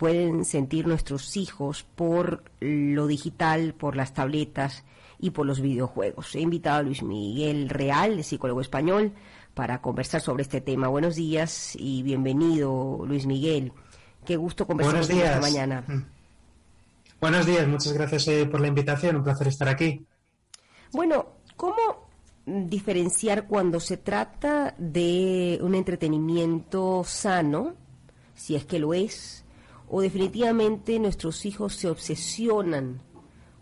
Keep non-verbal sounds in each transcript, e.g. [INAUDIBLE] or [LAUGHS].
pueden sentir nuestros hijos por lo digital, por las tabletas y por los videojuegos. He invitado a Luis Miguel Real, psicólogo español, para conversar sobre este tema. Buenos días y bienvenido, Luis Miguel. Qué gusto conversar Buenos días. esta mañana. Mm. Buenos días, muchas gracias eh, por la invitación, un placer estar aquí. Bueno, ¿cómo diferenciar cuando se trata de un entretenimiento sano, si es que lo es, o definitivamente nuestros hijos se obsesionan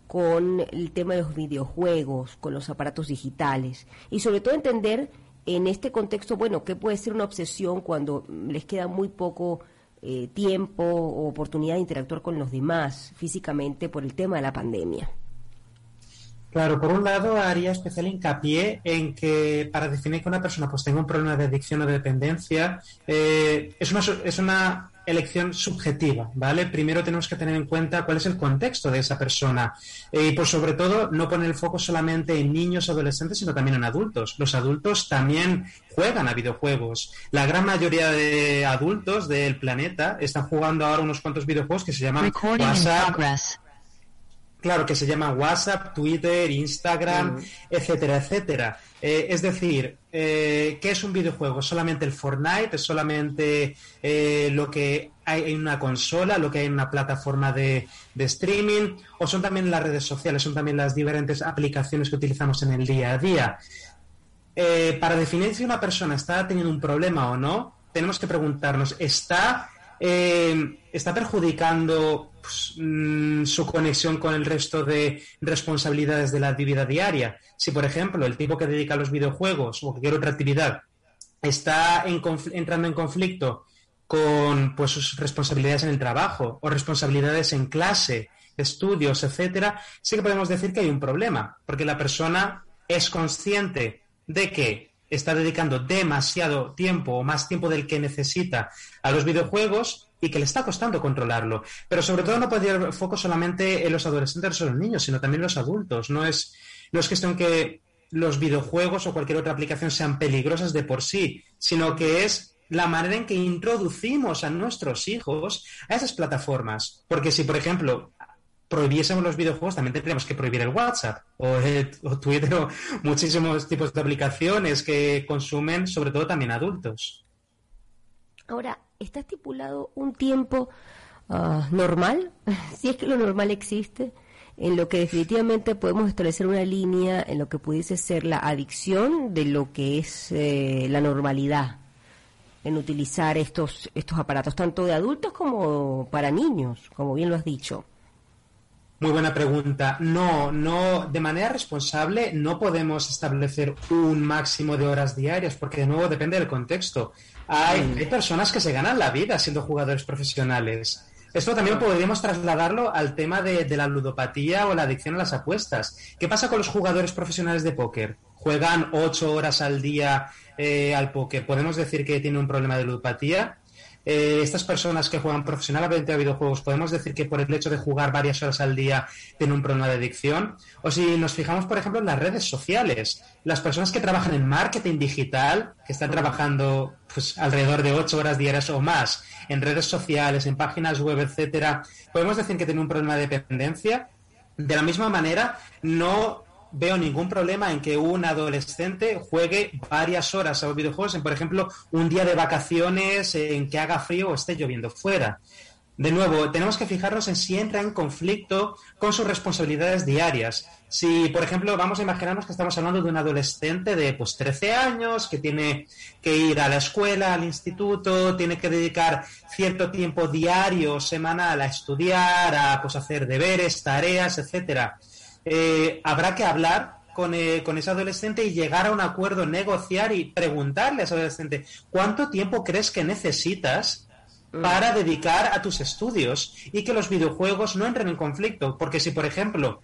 con el tema de los videojuegos, con los aparatos digitales, y sobre todo entender en este contexto, bueno, qué puede ser una obsesión cuando les queda muy poco eh, tiempo o oportunidad de interactuar con los demás físicamente por el tema de la pandemia. Claro, por un lado haría especial hincapié en que para definir que una persona pues tenga un problema de adicción o de dependencia eh, es, una, es una elección subjetiva, ¿vale? Primero tenemos que tener en cuenta cuál es el contexto de esa persona eh, y por sobre todo no poner el foco solamente en niños o adolescentes sino también en adultos. Los adultos también juegan a videojuegos. La gran mayoría de adultos del planeta están jugando ahora unos cuantos videojuegos que se llaman WhatsApp. Claro, que se llaman WhatsApp, Twitter, Instagram, etcétera, etcétera. Eh, es decir, eh, ¿qué es un videojuego? ¿Solamente el Fortnite? ¿Es solamente eh, lo que hay en una consola, lo que hay en una plataforma de, de streaming? ¿O son también las redes sociales? ¿Son también las diferentes aplicaciones que utilizamos en el día a día? Para definir si una persona está teniendo un problema o no, tenemos que preguntarnos, ¿está, eh, ¿está perjudicando pues, mm, su conexión con el resto de responsabilidades de la actividad diaria? Si, por ejemplo, el tipo que dedica a los videojuegos o cualquier otra actividad está entrando en conflicto con pues, sus responsabilidades en el trabajo o responsabilidades en clase, estudios, etcétera, sí que podemos decir que hay un problema, porque la persona es consciente de que está dedicando demasiado tiempo o más tiempo del que necesita a los videojuegos y que le está costando controlarlo. Pero sobre todo no puede ir foco solamente en los adolescentes o los niños, sino también en los adultos. No es, no es cuestión que los videojuegos o cualquier otra aplicación sean peligrosas de por sí, sino que es la manera en que introducimos a nuestros hijos a esas plataformas. Porque si, por ejemplo, prohibiésemos los videojuegos, también tendríamos que prohibir el WhatsApp o, el- o Twitter o muchísimos tipos de aplicaciones que consumen, sobre todo también adultos. Ahora, ¿está estipulado un tiempo ah, normal? [LAUGHS] si es que lo normal existe, en lo que definitivamente podemos establecer una línea en lo que pudiese ser la adicción de lo que es eh, la normalidad en utilizar estos, estos aparatos, tanto de adultos como para niños, como bien lo has dicho. Muy buena pregunta. No, no, de manera responsable no podemos establecer un máximo de horas diarias, porque de nuevo depende del contexto. Hay, hay personas que se ganan la vida siendo jugadores profesionales. Esto también podríamos trasladarlo al tema de, de la ludopatía o la adicción a las apuestas. ¿Qué pasa con los jugadores profesionales de póker? Juegan ocho horas al día eh, al póker. ¿Podemos decir que tienen un problema de ludopatía? Eh, estas personas que juegan profesionalmente a videojuegos, podemos decir que por el hecho de jugar varias horas al día tienen un problema de adicción. O si nos fijamos, por ejemplo, en las redes sociales, las personas que trabajan en marketing digital, que están trabajando pues, alrededor de ocho horas diarias o más en redes sociales, en páginas web, etcétera, podemos decir que tienen un problema de dependencia. De la misma manera, no veo ningún problema en que un adolescente juegue varias horas a los videojuegos, en, por ejemplo, un día de vacaciones en que haga frío o esté lloviendo fuera. De nuevo, tenemos que fijarnos en si entra en conflicto con sus responsabilidades diarias. Si, por ejemplo, vamos a imaginarnos que estamos hablando de un adolescente de pues 13 años que tiene que ir a la escuela, al instituto, tiene que dedicar cierto tiempo diario, semanal a estudiar, a pues hacer deberes, tareas, etcétera eh, habrá que hablar con, eh, con, ese adolescente y llegar a un acuerdo, negociar y preguntarle a ese adolescente cuánto tiempo crees que necesitas para dedicar a tus estudios y que los videojuegos no entren en conflicto. Porque si, por ejemplo,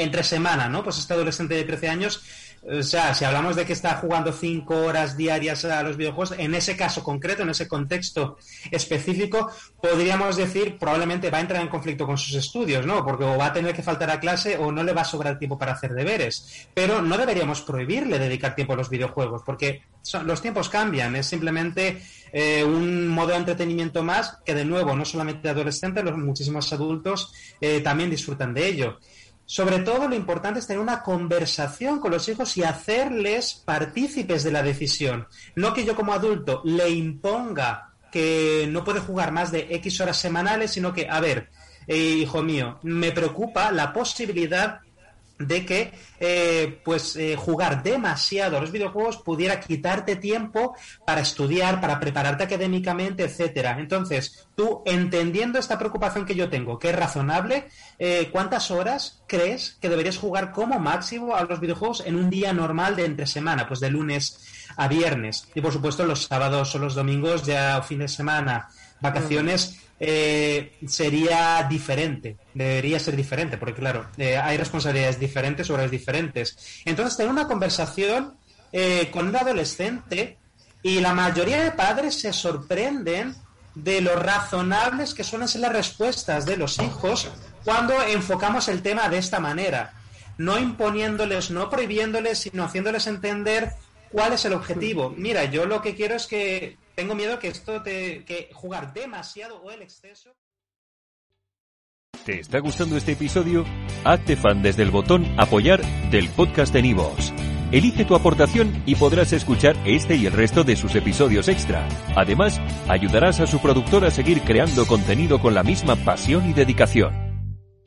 entre semana, ¿no? Pues este adolescente de 13 años o sea, si hablamos de que está jugando cinco horas diarias a los videojuegos, en ese caso concreto, en ese contexto específico, podríamos decir probablemente va a entrar en conflicto con sus estudios, ¿no? Porque o va a tener que faltar a clase o no le va a sobrar tiempo para hacer deberes. Pero no deberíamos prohibirle dedicar tiempo a los videojuegos, porque los tiempos cambian, es simplemente eh, un modo de entretenimiento más que, de nuevo, no solamente adolescentes, los muchísimos adultos eh, también disfrutan de ello. Sobre todo lo importante es tener una conversación con los hijos y hacerles partícipes de la decisión. No que yo como adulto le imponga que no puede jugar más de X horas semanales, sino que, a ver, eh, hijo mío, me preocupa la posibilidad de que eh, pues eh, jugar demasiado a los videojuegos pudiera quitarte tiempo para estudiar, para prepararte académicamente, etcétera. Entonces, tú entendiendo esta preocupación que yo tengo, que es razonable, eh, ¿cuántas horas crees que deberías jugar como máximo a los videojuegos en un día normal de entre semana, pues de lunes a viernes? Y por supuesto los sábados o los domingos ya o fin de semana, vacaciones eh, sería diferente, debería ser diferente, porque claro, eh, hay responsabilidades diferentes, horas diferentes. Entonces, tener una conversación eh, con un adolescente y la mayoría de padres se sorprenden de lo razonables que suelen ser las respuestas de los hijos cuando enfocamos el tema de esta manera, no imponiéndoles, no prohibiéndoles, sino haciéndoles entender cuál es el objetivo. Mira, yo lo que quiero es que tengo miedo que esto te. que jugar demasiado o el exceso. ¿Te está gustando este episodio? Hazte fan desde el botón Apoyar del podcast de Nivos. Elige tu aportación y podrás escuchar este y el resto de sus episodios extra. Además, ayudarás a su productor a seguir creando contenido con la misma pasión y dedicación.